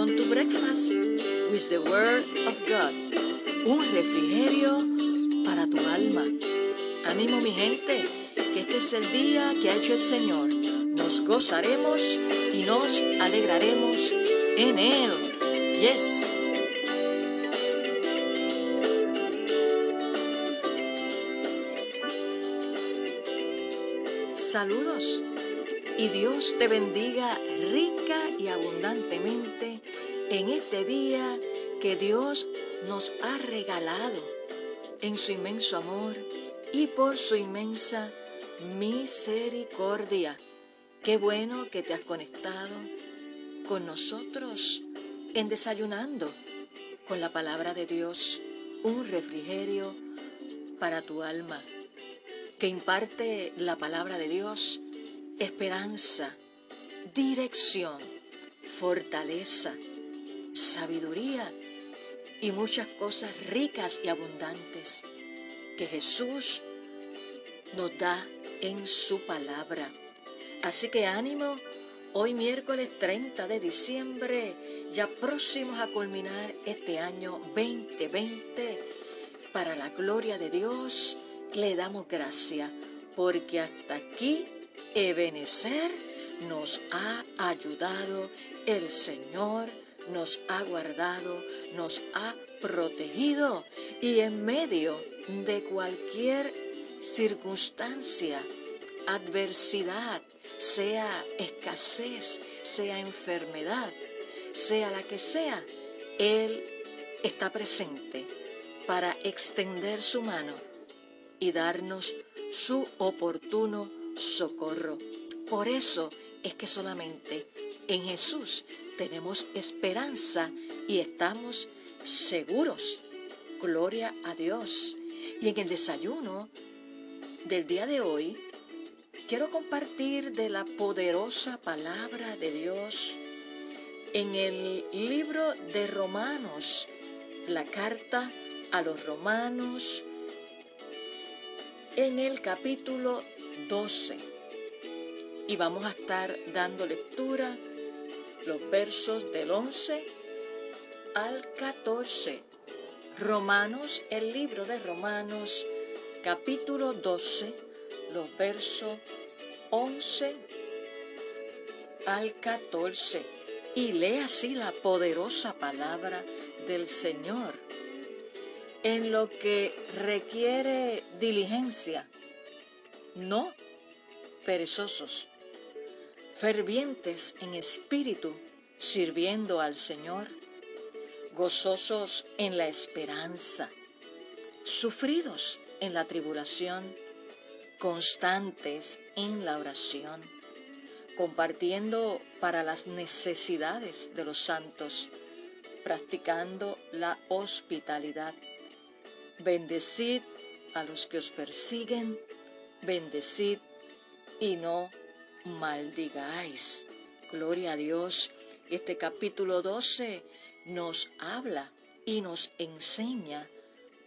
Welcome to Breakfast with the Word of God. Un refrigerio para tu alma. Ánimo mi gente, que este es el día que ha hecho el Señor. Nos gozaremos y nos alegraremos en Él. Yes. Saludos y Dios te bendiga rica y abundantemente en este día que Dios nos ha regalado en su inmenso amor y por su inmensa misericordia. Qué bueno que te has conectado con nosotros en desayunando con la palabra de Dios, un refrigerio para tu alma que imparte la palabra de Dios, esperanza, dirección, fortaleza, sabiduría y muchas cosas ricas y abundantes que Jesús nos da en su palabra. Así que ánimo, hoy miércoles 30 de diciembre, ya próximos a culminar este año 2020, para la gloria de Dios le damos gracias porque hasta aquí Ebenezer nos ha ayudado, el Señor nos ha guardado, nos ha protegido y en medio de cualquier circunstancia, adversidad, sea escasez, sea enfermedad, sea la que sea, Él está presente para extender su mano y darnos su oportuno socorro. Por eso es que solamente en Jesús tenemos esperanza y estamos seguros. Gloria a Dios. Y en el desayuno del día de hoy, quiero compartir de la poderosa palabra de Dios en el libro de Romanos, la carta a los romanos, en el capítulo 12. Y vamos a estar dando lectura los versos del 11 al 14. Romanos, el libro de Romanos, capítulo 12, los versos 11 al 14. Y lee así la poderosa palabra del Señor en lo que requiere diligencia, no perezosos, fervientes en espíritu, sirviendo al Señor, gozosos en la esperanza, sufridos en la tribulación, constantes en la oración, compartiendo para las necesidades de los santos, practicando la hospitalidad. Bendecid a los que os persiguen, bendecid y no maldigáis. Gloria a Dios. Este capítulo 12 nos habla y nos enseña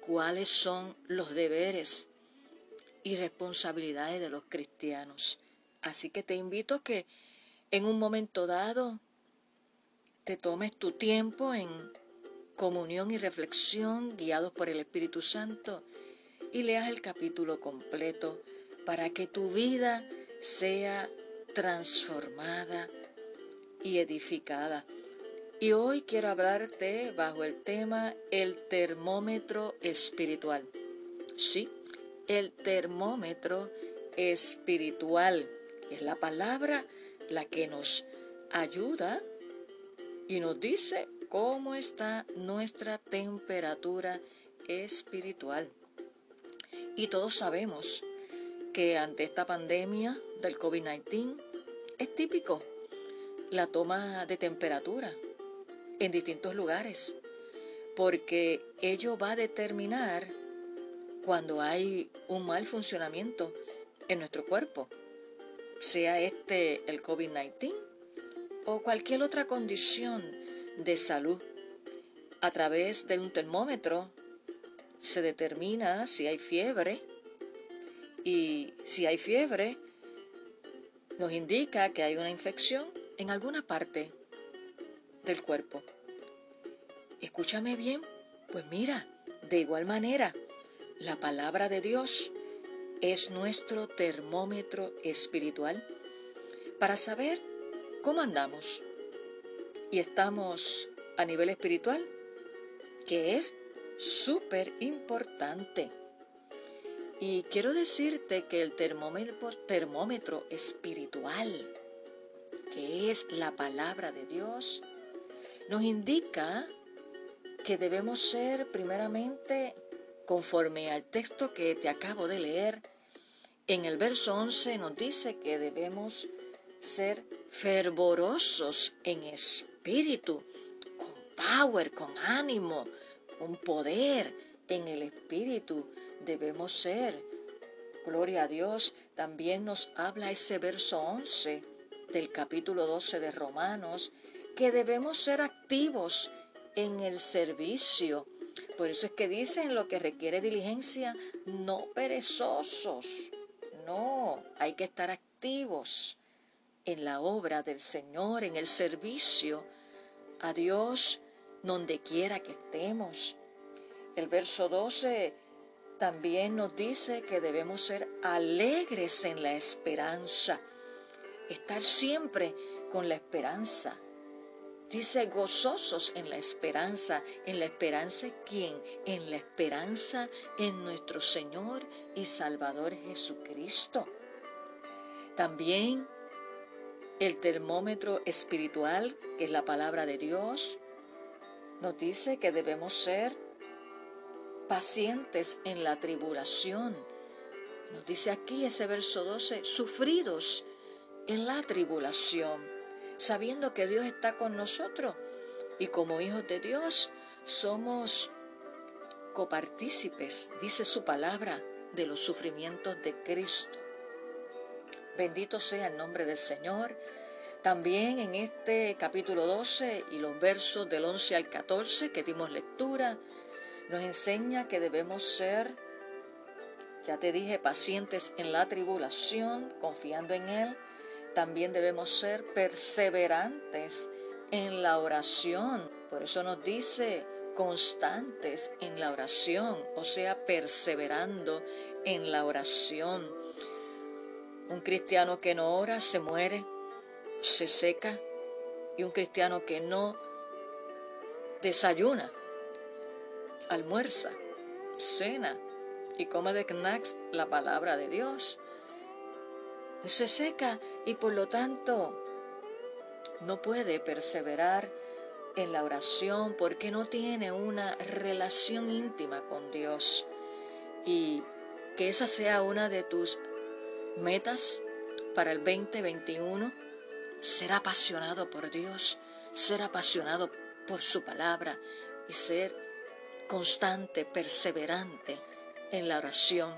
cuáles son los deberes y responsabilidades de los cristianos. Así que te invito a que en un momento dado te tomes tu tiempo en comunión y reflexión guiados por el Espíritu Santo y leas el capítulo completo para que tu vida sea transformada y edificada. Y hoy quiero hablarte bajo el tema el termómetro espiritual. Sí, el termómetro espiritual es la palabra la que nos ayuda y nos dice cómo está nuestra temperatura espiritual. Y todos sabemos que ante esta pandemia del COVID-19 es típico la toma de temperatura en distintos lugares, porque ello va a determinar cuando hay un mal funcionamiento en nuestro cuerpo, sea este el COVID-19 o cualquier otra condición de salud. A través de un termómetro se determina si hay fiebre y si hay fiebre nos indica que hay una infección en alguna parte del cuerpo. Escúchame bien, pues mira, de igual manera, la palabra de Dios es nuestro termómetro espiritual para saber cómo andamos. Y estamos a nivel espiritual, que es súper importante. Y quiero decirte que el termómetro, termómetro espiritual, que es la palabra de Dios, nos indica que debemos ser primeramente conforme al texto que te acabo de leer. En el verso 11 nos dice que debemos ser fervorosos en espíritu, con power, con ánimo, con poder en el espíritu. Debemos ser. Gloria a Dios. También nos habla ese verso 11 del capítulo 12 de Romanos, que debemos ser activos en el servicio. Por eso es que dicen lo que requiere diligencia, no perezosos. No, hay que estar activos en la obra del Señor, en el servicio a Dios, donde quiera que estemos. El verso 12 también nos dice que debemos ser alegres en la esperanza, estar siempre con la esperanza. Dice gozosos en la esperanza. ¿En la esperanza quién? En la esperanza en nuestro Señor y Salvador Jesucristo. También el termómetro espiritual, que es la palabra de Dios, nos dice que debemos ser pacientes en la tribulación. Nos dice aquí ese verso 12, sufridos en la tribulación, sabiendo que Dios está con nosotros y como hijos de Dios somos copartícipes, dice su palabra, de los sufrimientos de Cristo. Bendito sea el nombre del Señor. También en este capítulo 12 y los versos del 11 al 14 que dimos lectura, nos enseña que debemos ser, ya te dije, pacientes en la tribulación, confiando en Él. También debemos ser perseverantes en la oración. Por eso nos dice constantes en la oración, o sea, perseverando en la oración. Un cristiano que no ora se muere, se seca, y un cristiano que no desayuna, almuerza, cena y come de knacks la palabra de Dios, se seca y por lo tanto no puede perseverar en la oración porque no tiene una relación íntima con Dios. Y que esa sea una de tus metas para el 2021, ser apasionado por Dios, ser apasionado por su palabra y ser constante, perseverante en la oración.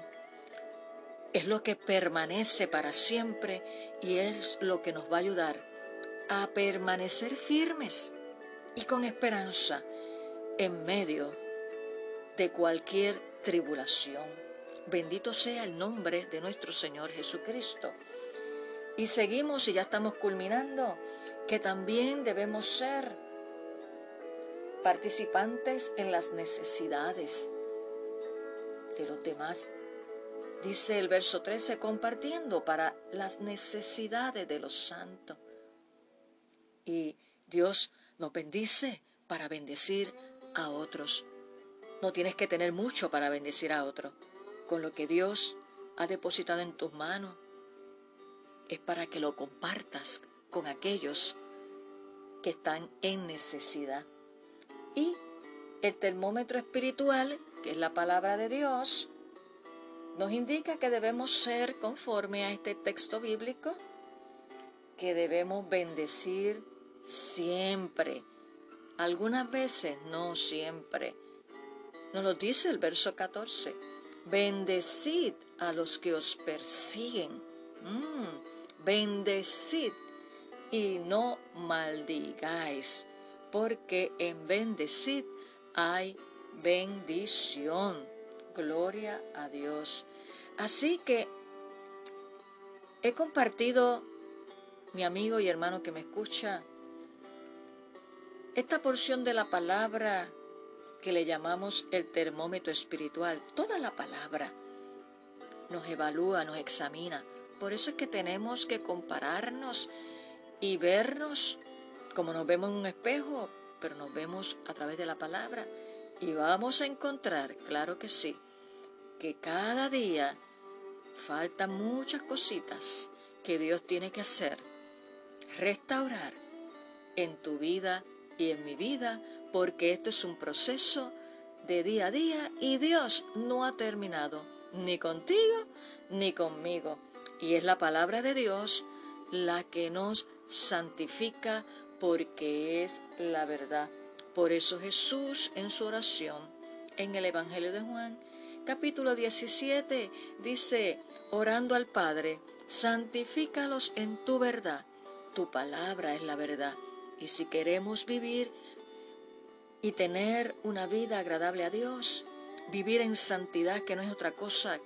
Es lo que permanece para siempre y es lo que nos va a ayudar a permanecer firmes y con esperanza en medio de cualquier tribulación. Bendito sea el nombre de nuestro Señor Jesucristo. Y seguimos y ya estamos culminando, que también debemos ser participantes en las necesidades de los demás. Dice el verso 13, compartiendo para las necesidades de los santos. Y Dios nos bendice para bendecir a otros. No tienes que tener mucho para bendecir a otros con lo que Dios ha depositado en tus manos es para que lo compartas con aquellos que están en necesidad. Y el termómetro espiritual, que es la palabra de Dios, nos indica que debemos ser conforme a este texto bíblico, que debemos bendecir siempre. Algunas veces, no siempre. Nos lo dice el verso 14 Bendecid a los que os persiguen. Mm, bendecid y no maldigáis, porque en bendecid hay bendición. Gloria a Dios. Así que he compartido mi amigo y hermano que me escucha, esta porción de la palabra que le llamamos el termómetro espiritual, toda la palabra nos evalúa, nos examina. Por eso es que tenemos que compararnos y vernos como nos vemos en un espejo, pero nos vemos a través de la palabra y vamos a encontrar, claro que sí, que cada día faltan muchas cositas que Dios tiene que hacer, restaurar en tu vida y en mi vida, porque esto es un proceso de día a día y Dios no ha terminado ni contigo ni conmigo. Y es la palabra de Dios la que nos santifica porque es la verdad. Por eso Jesús en su oración en el Evangelio de Juan, capítulo 17, dice, orando al Padre, santifícalos en tu verdad. Tu palabra es la verdad. Y si queremos vivir y tener una vida agradable a Dios, vivir en santidad, que no es otra cosa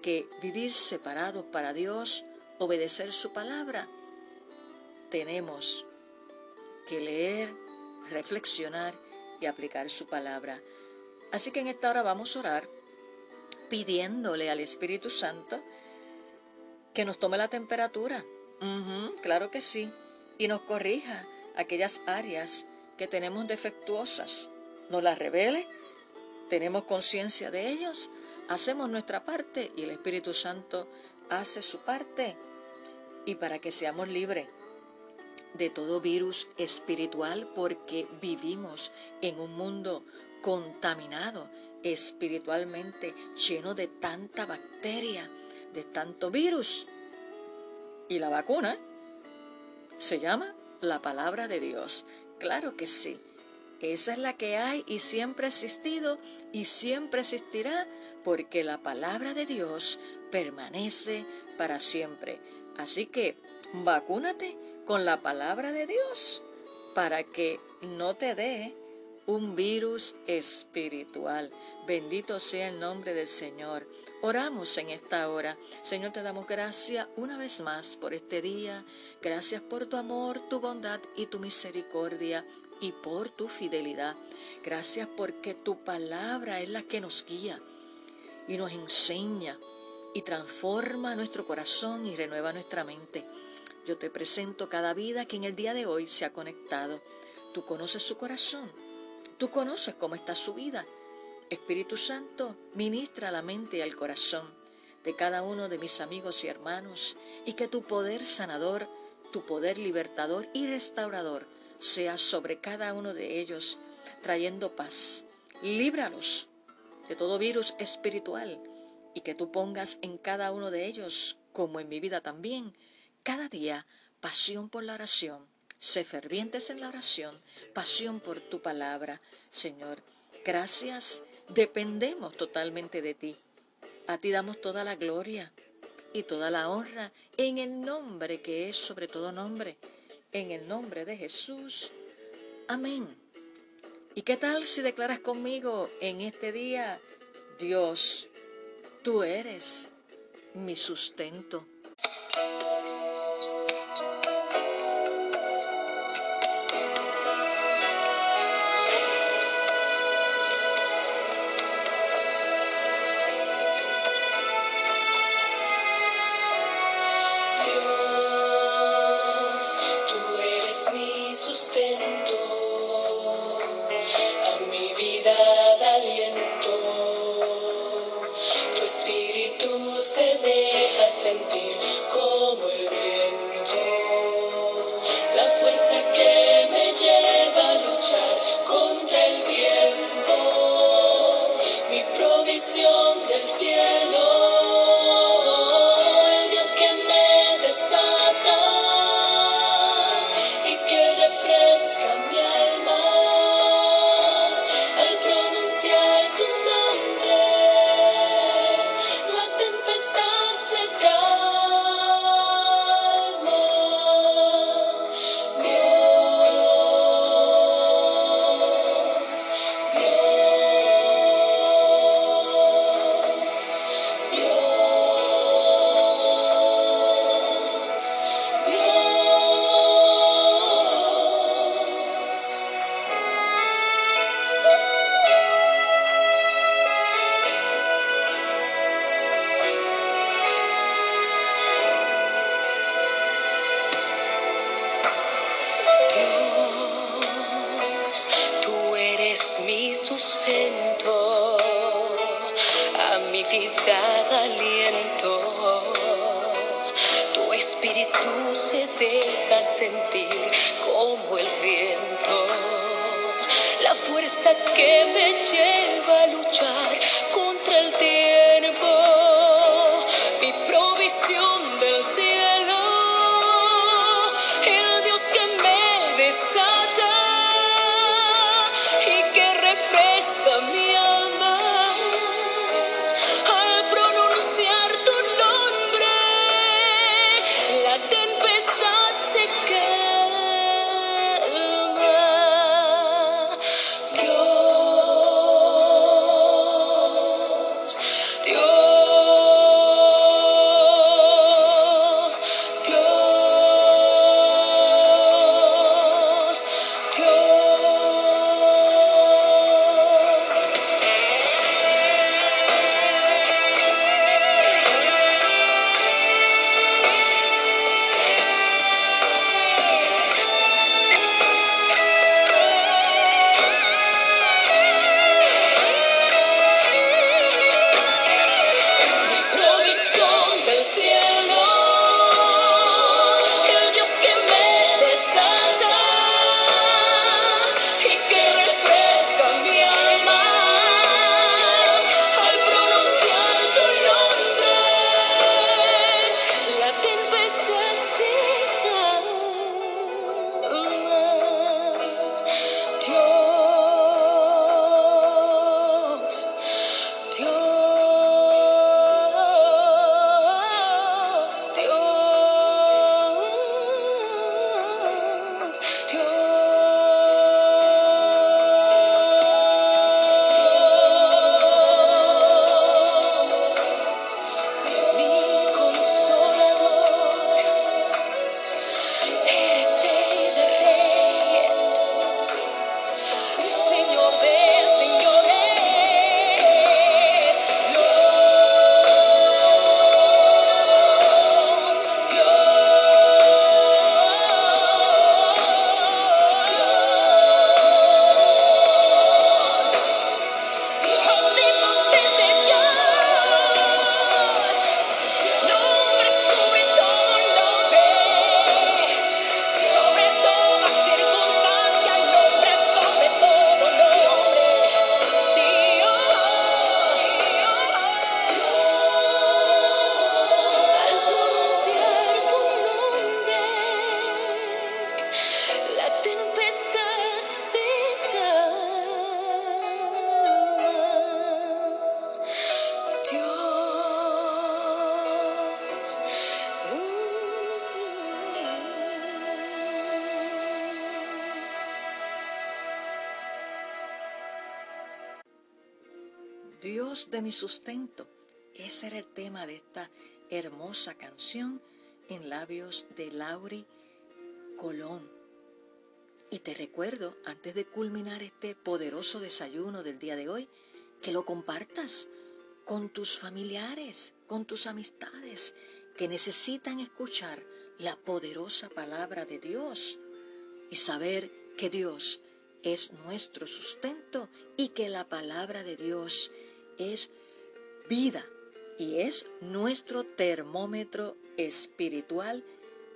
que vivir separados para Dios, obedecer su palabra, tenemos que leer, reflexionar y aplicar su palabra. Así que en esta hora vamos a orar pidiéndole al Espíritu Santo que nos tome la temperatura. claro que sí. Y nos corrija aquellas áreas que tenemos defectuosas. Nos las revele, tenemos conciencia de ellos, hacemos nuestra parte y el Espíritu Santo hace su parte. Y para que seamos libres de todo virus espiritual porque vivimos en un mundo contaminado espiritualmente, lleno de tanta bacteria, de tanto virus. Y la vacuna se llama la palabra de Dios. Claro que sí. Esa es la que hay y siempre ha existido y siempre existirá porque la palabra de Dios permanece para siempre. Así que vacúnate con la palabra de Dios para que no te dé un virus espiritual. Bendito sea el nombre del Señor. Oramos en esta hora. Señor, te damos gracias una vez más por este día. Gracias por tu amor, tu bondad y tu misericordia y por tu fidelidad. Gracias porque tu palabra es la que nos guía y nos enseña y transforma nuestro corazón y renueva nuestra mente. Yo te presento cada vida que en el día de hoy se ha conectado. Tú conoces su corazón. Tú conoces cómo está su vida. Espíritu Santo, ministra la mente y al corazón de cada uno de mis amigos y hermanos y que tu poder sanador, tu poder libertador y restaurador sea sobre cada uno de ellos, trayendo paz. Líbralos de todo virus espiritual y que tú pongas en cada uno de ellos, como en mi vida también, cada día pasión por la oración. Sé fervientes en la oración, pasión por tu palabra. Señor, gracias. Dependemos totalmente de ti. A ti damos toda la gloria y toda la honra en el nombre que es sobre todo nombre, en el nombre de Jesús. Amén. ¿Y qué tal si declaras conmigo en este día, Dios, tú eres mi sustento? Aliento. Tu espíritu se deja sentir como el viento, la fuerza que me lleva a luchar mi sustento. Ese era el tema de esta hermosa canción en labios de Lauri Colón. Y te recuerdo, antes de culminar este poderoso desayuno del día de hoy, que lo compartas con tus familiares, con tus amistades, que necesitan escuchar la poderosa palabra de Dios y saber que Dios es nuestro sustento y que la palabra de Dios es vida y es nuestro termómetro espiritual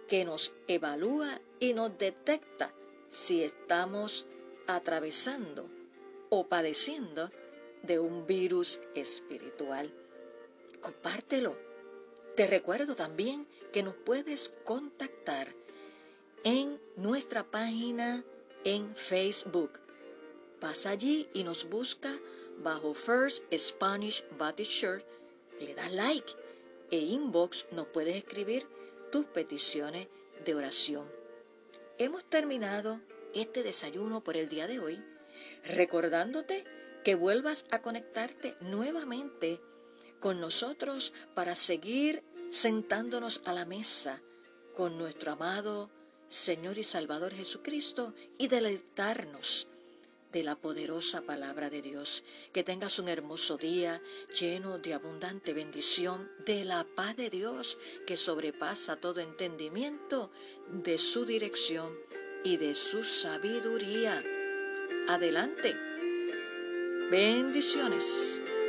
que nos evalúa y nos detecta si estamos atravesando o padeciendo de un virus espiritual. Compártelo. Te recuerdo también que nos puedes contactar en nuestra página en Facebook. Pasa allí y nos busca bajo First Spanish Baptist Church, le das like e inbox nos puedes escribir tus peticiones de oración. Hemos terminado este desayuno por el día de hoy, recordándote que vuelvas a conectarte nuevamente con nosotros para seguir sentándonos a la mesa con nuestro amado Señor y Salvador Jesucristo y deleitarnos de la poderosa palabra de Dios. Que tengas un hermoso día lleno de abundante bendición de la paz de Dios que sobrepasa todo entendimiento de su dirección y de su sabiduría. Adelante. Bendiciones.